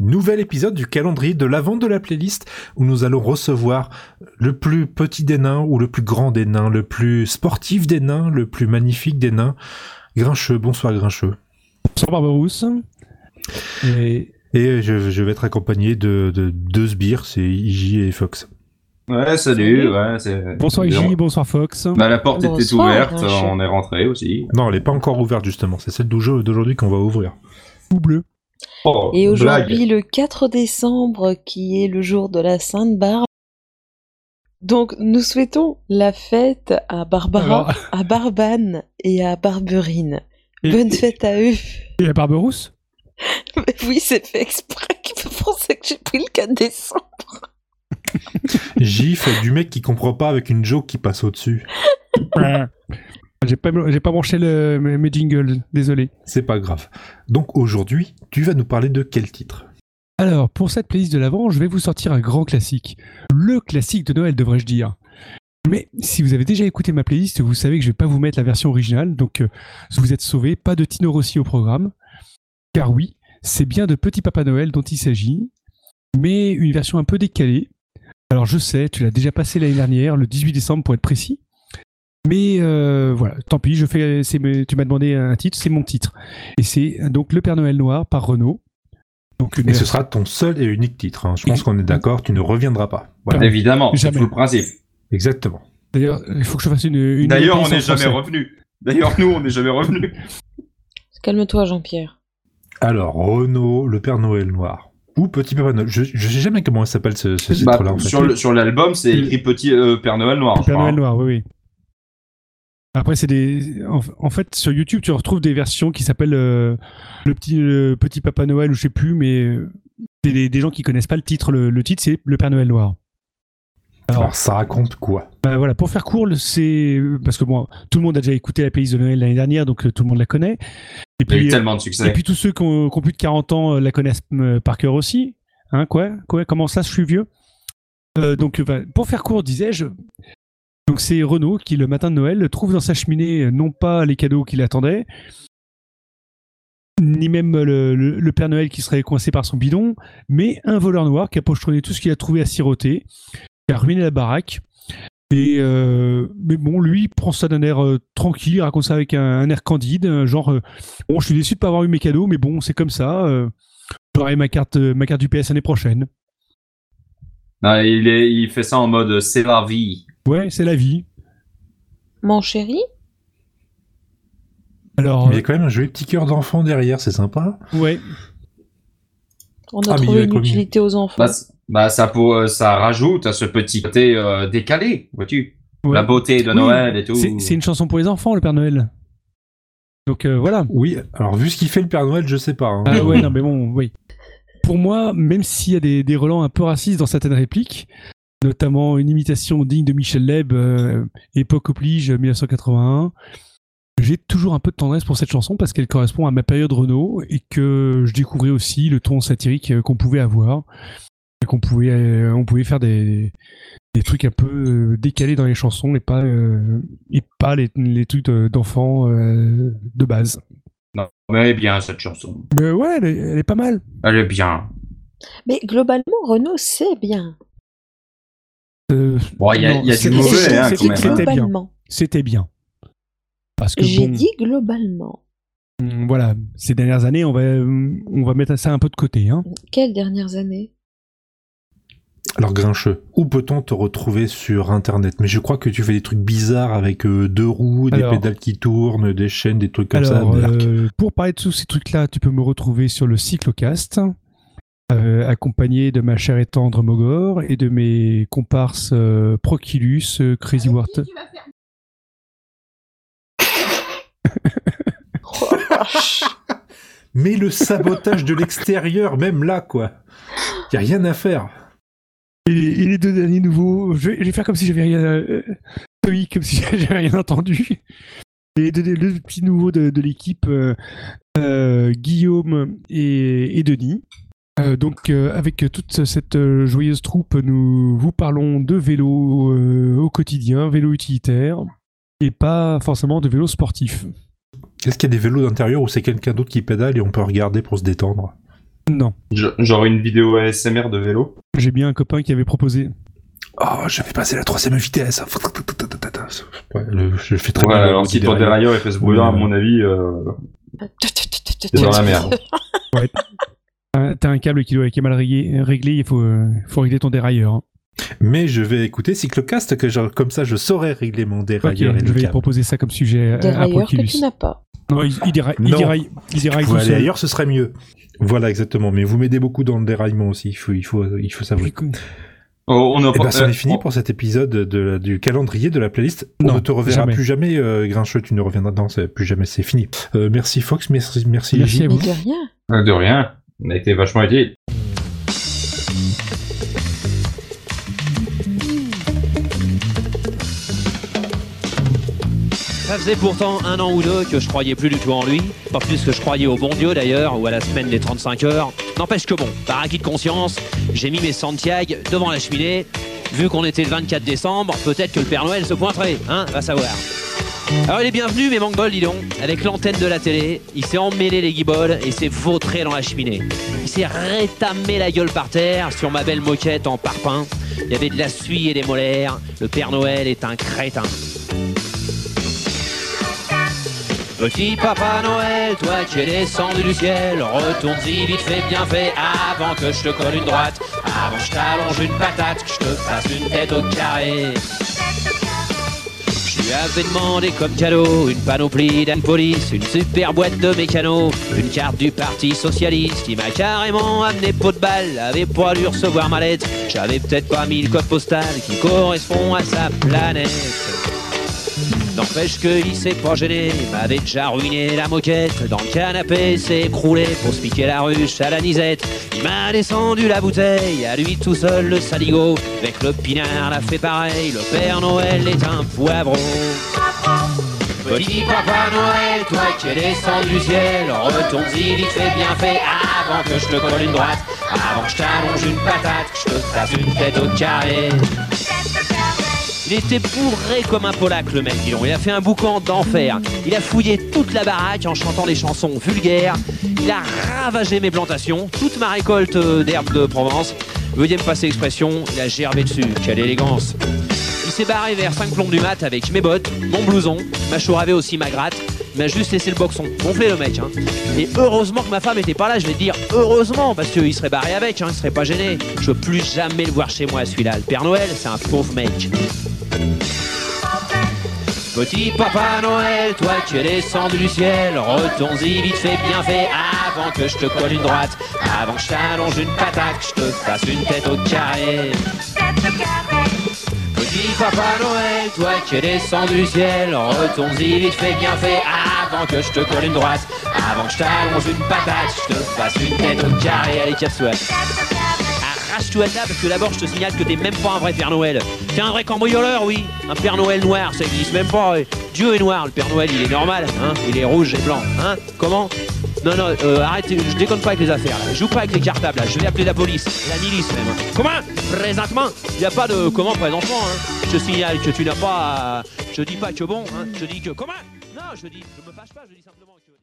Nouvel épisode du calendrier de l'avant de la playlist où nous allons recevoir le plus petit des nains ou le plus grand des nains, le plus sportif des nains, le plus magnifique des nains. Grincheux, bonsoir Grincheux. Bonsoir Barberousse. Et, et je, je, vais être accompagné de, de deux sbires, c'est Iji et Fox. Ouais, salut. Ouais, bonsoir Iji, bonsoir Fox. Bah, la porte était ouverte, on est rentré aussi. Non, elle n'est pas encore ouverte justement, c'est celle d'aujourd'hui qu'on va ouvrir. Ou bleu. Oh, et aujourd'hui, le 4 décembre, qui est le jour de la Sainte Barbe. Donc, nous souhaitons la fête à Barbara, à Barbane et à Barberine. Bonne fête à eux. Et à Barberousse? Oui, c'est fait exprès qu'il faut penser que j'ai pris le 4 décembre. Fait du mec qui comprend pas avec une joke qui passe au-dessus. J'ai pas, j'ai pas branché le, mes jingles, désolé. C'est pas grave. Donc aujourd'hui, tu vas nous parler de quel titre? Alors, pour cette playlist de l'avant, je vais vous sortir un grand classique. Le classique de Noël, devrais-je dire. Mais si vous avez déjà écouté ma playlist, vous savez que je vais pas vous mettre la version originale, donc euh, vous êtes sauvés, pas de Tino Rossi au programme. Car oui, c'est bien de Petit Papa Noël dont il s'agit, mais une version un peu décalée. Alors je sais, tu l'as déjà passé l'année dernière, le 18 décembre pour être précis. Mais euh, voilà, tant pis, je fais, tu m'as demandé un titre, c'est mon titre. Et c'est donc Le Père Noël Noir par Renault. Donc et ce sera ton seul et unique titre. Hein. Je pense qu'on est d'accord, tu ne reviendras pas. Voilà. Évidemment, c'est tout le principe. Exactement. D'ailleurs, il faut que je fasse une. une D'ailleurs, on n'est jamais revenu. D'ailleurs, nous, on n'est jamais revenu. Calme-toi, Jean-Pierre. Alors, Renault, Le Père Noël Noir. Ou Petit Papa Noël. Je, ne sais jamais comment s'appelle ce, ce bah, titre-là. En fait. Sur l'album, c'est écrit Petit euh, Père Noël Noir. Père Noël Noir, oui, oui. Après, c'est des. En, fait, sur YouTube, tu retrouves des versions qui s'appellent euh, le petit petit Papa Noël ou je sais plus, mais euh, c'est des, gens qui connaissent pas le titre. Le, titre, c'est le Père Noël noir. Alors, ça raconte quoi? bah, voilà, pour faire court, c'est parce que bon, tout le monde a déjà écouté la playlist de Noël l'année dernière, donc euh, tout le monde la connaît. Et puis, Il y a eu tellement de succès. Et puis tous ceux qui ont, plus de 40 ans la connaissent par cœur aussi. Hein, quoi, quoi? Comment ça, je suis vieux? Donc, pour faire court, disais-je, donc c'est Renaud qui, le matin de Noël, trouve dans sa cheminée euh, non pas les cadeaux qu'il attendait, ni même le, Père Noël qui serait coincé par son bidon, mais un voleur noir qui a pochetronné tout ce qu'il a trouvé à siroter, qui a ruiné la baraque. Et euh, mais bon, lui prend ça d'un air euh, tranquille, il raconte ça avec un, air candide, genre bon, je suis déçu de pas avoir eu mes cadeaux, mais bon, c'est comme ça. J'aurai ma carte, ma carte du PS l'année prochaine. il, il fait ça en mode c'est la vie. Ouais, c'est la vie. Mon chéri Alors, il y a quand même un joli petit cœur d'enfant derrière, c'est sympa. Ouais. On a ah, trouvé une utilité aux enfants. Bah, bah, ça, pour, euh, ça rajoute à ce petit côté euh, décalé, vois-tu? La beauté de Noël et tout. C'est une chanson pour les enfants, le Père Noël. Donc euh, voilà. Oui, alors vu ce qu'il fait le Père Noël, je sais pas. Hein. Ah ouais, non mais bon, oui. Pour moi, même s'il y a des, des relents un peu racistes dans certaines répliques, notamment une imitation digne de Michel Leb, euh, époque oblige 1981. J'ai toujours un peu de tendresse pour cette chanson parce qu'elle correspond à ma période Renault et que je découvrais aussi le ton satirique euh, qu'on pouvait avoir et qu'on pouvait, euh, on pouvait faire des, des trucs un peu décalés dans les chansons et pas, et pas les, les trucs d'enfants de base. Non, mais elle est bien cette chanson. Mais ouais, elle est, elle est pas mal. Elle est bien. Mais globalement, Renault, c'est bien. Euh, il y a, du mauvais, hein, C'était bien. C'était bien. Parce que J'ai dit globalement. Hmm, voilà, ces dernières années, on va, on va mettre ça un peu de côté. Hein. Quelles dernières années? Alors Grincheux, où peut-on te retrouver sur Internet? Mais je crois que tu fais des trucs bizarres avec euh, deux roues, des pédales qui tournent, des chaînes, des trucs comme ça. Euh, pour parler de tous ces trucs-là, tu peux me retrouver sur le Cyclocast. Euh, accompagné de ma chère et tendre Mogor et de mes comparses euh, Proculus, euh, Crazy Wart. Mais le sabotage de l'extérieur, même là, quoi. Y a rien à faire. Et, les deux derniers nouveaux, je vais, faire comme si j'avais rien, comme si j'avais rien entendu. Les deux, petits nouveaux de, l'équipe, Guillaume et Denis. Euh, donc, euh, avec toute cette euh, joyeuse troupe, nous vous parlons de vélo au quotidien, vélo utilitaire, et pas forcément de vélo sportif. Est-ce qu'il y a des vélos d'intérieur ou c'est quelqu'un d'autre qui pédale et on peut regarder pour se détendre? Non. Genre une vidéo ASMR de vélo? J'ai bien un copain qui avait proposé. Oh, je vais passer la troisième vitesse. je fais très ouais, alors si ton dérailleur fait ce bruit à mon avis, euh... c'est dans la merde. ouais. T'as un câble qui, doit, est mal réglé, il faut, euh, faut régler ton dérailleur. Hein. Mais je vais écouter Cyclocast, que genre, comme ça je saurais régler mon dérailleur. je vais proposer ça comme sujet. Dérailleur que tu n'as pas. Non, il, il, déraille, il déraille, il déraille tout seul. ailleurs, ce serait mieux. Voilà, exactement. Mais vous m'aidez beaucoup dans le déraillement aussi. Il faut, il faut, il faut savoir. Oh, on a eh ben, ça est fini pour cet épisode de, du calendrier de la playlist. on ne te reverra plus jamais, euh, Grincheux. Tu ne reviendras dans, plus jamais. C'est fini. Euh, merci Fox, merci, merci. Merci à vous. De rien. Euh, de rien. On a été vachement aidés. Ça faisait pourtant un an ou deux que je croyais plus du tout en lui, pas plus que je croyais au bon Dieu d'ailleurs, ou à la semaine des 35 heures. N'empêche que bon, par acquis de conscience, j'ai mis mes Santiago devant la cheminée. Vu qu'on était le 24 décembre, peut-être que le Père Noël se pointerait, hein, va savoir. Alors il est bienvenu, mais manque bol, dis donc. Avec l'antenne de la télé, il s'est emmêlé les guibolles et s'est vautré dans la cheminée. Il s'est rétamé la gueule par terre sur ma belle moquette en parpaing. Il y avait de la suie et des molaires. Le Père Noël est un crétin. Petit Papa Noël, toi qui es descendu du ciel, retourne-y vite fait, bien fait, avant que je te colle une droite, avant que je t'allonge une patate, que je te fasse une tête au carré. Je lui avais demandé comme cadeau une panoplie police, une super boîte de mécano, une carte du Parti Socialiste. Il m'a carrément amené pot de balle, avait pas dû recevoir ma lettre. J'avais peut-être pas mis le code postal qui correspond à sa planète. N'empêche qu'il s'est pas gêné, m'avait déjà ruiné la moquette. Dans le canapé, s'est écroulé pour se piquer la ruche à la nisette. Il m'a descendu la bouteille, à lui tout seul le saligo. Avec le pinard, l'a fait pareil, le Père Noël est un poivron. Petit Papa Noël, toi qui es descendu du ciel, retourne-y vite fait, bien fait, avant que je te colle une droite, avant que je t'allonge une patate, que je te fasse une tête au carré. Il était bourré comme un Polac, le mec, Il a fait un boucan d'enfer. Il a fouillé toute la baraque en chantant des chansons vulgaires. Il a ravagé mes plantations, toute ma récolte euh, d'herbes de Provence. Veuillez me passer l'expression, il a gerbé dessus. Quelle élégance. Il s'est barré vers 5 plombs du mat avec mes bottes, mon blouson, ma chouravée aussi ma gratte. Il m'a juste laissé le boxon. Gonflé le mec. Hein. Et heureusement que ma femme était pas là, je vais dire heureusement, parce qu'il serait barré avec, hein, il serait pas gêné. Je veux plus jamais le voir chez moi celui-là. Le Père Noël, c'est un pauvre mec. Petit Papa Noël, toi qui es descendu du ciel, retourne-y vite fait, bien fait, avant que je te colle une droite, avant que je t'allonge une patate, je te fasse une tête au carré. Petit Papa Noël, toi qui es descendu du ciel, retourne-y vite fait, bien fait, avant que je te colle une droite, avant que je t'allonge une patate, je te fasse une tête au carré. Allez, casse-toi arrache-toi de là parce que d'abord je te signale que t'es même pas un vrai Père Noël. T'es un vrai cambrioleur, oui. Un Père Noël noir, ça existe même pas. Dieu est noir, le Père Noël il est normal, hein. Il est rouge et blanc, hein. Comment? Non, non, euh, arrête, je déconne pas avec les affaires. Je joue pas avec les cartables là, je vais appeler la police, la milice même. Comment? Présentement Il a pas de comment présentement, hein. Je te signale que tu n'as pas. Je dis pas que bon, hein. Je dis que comment? Non, je dis, je me fâche pas, je dis simplement que.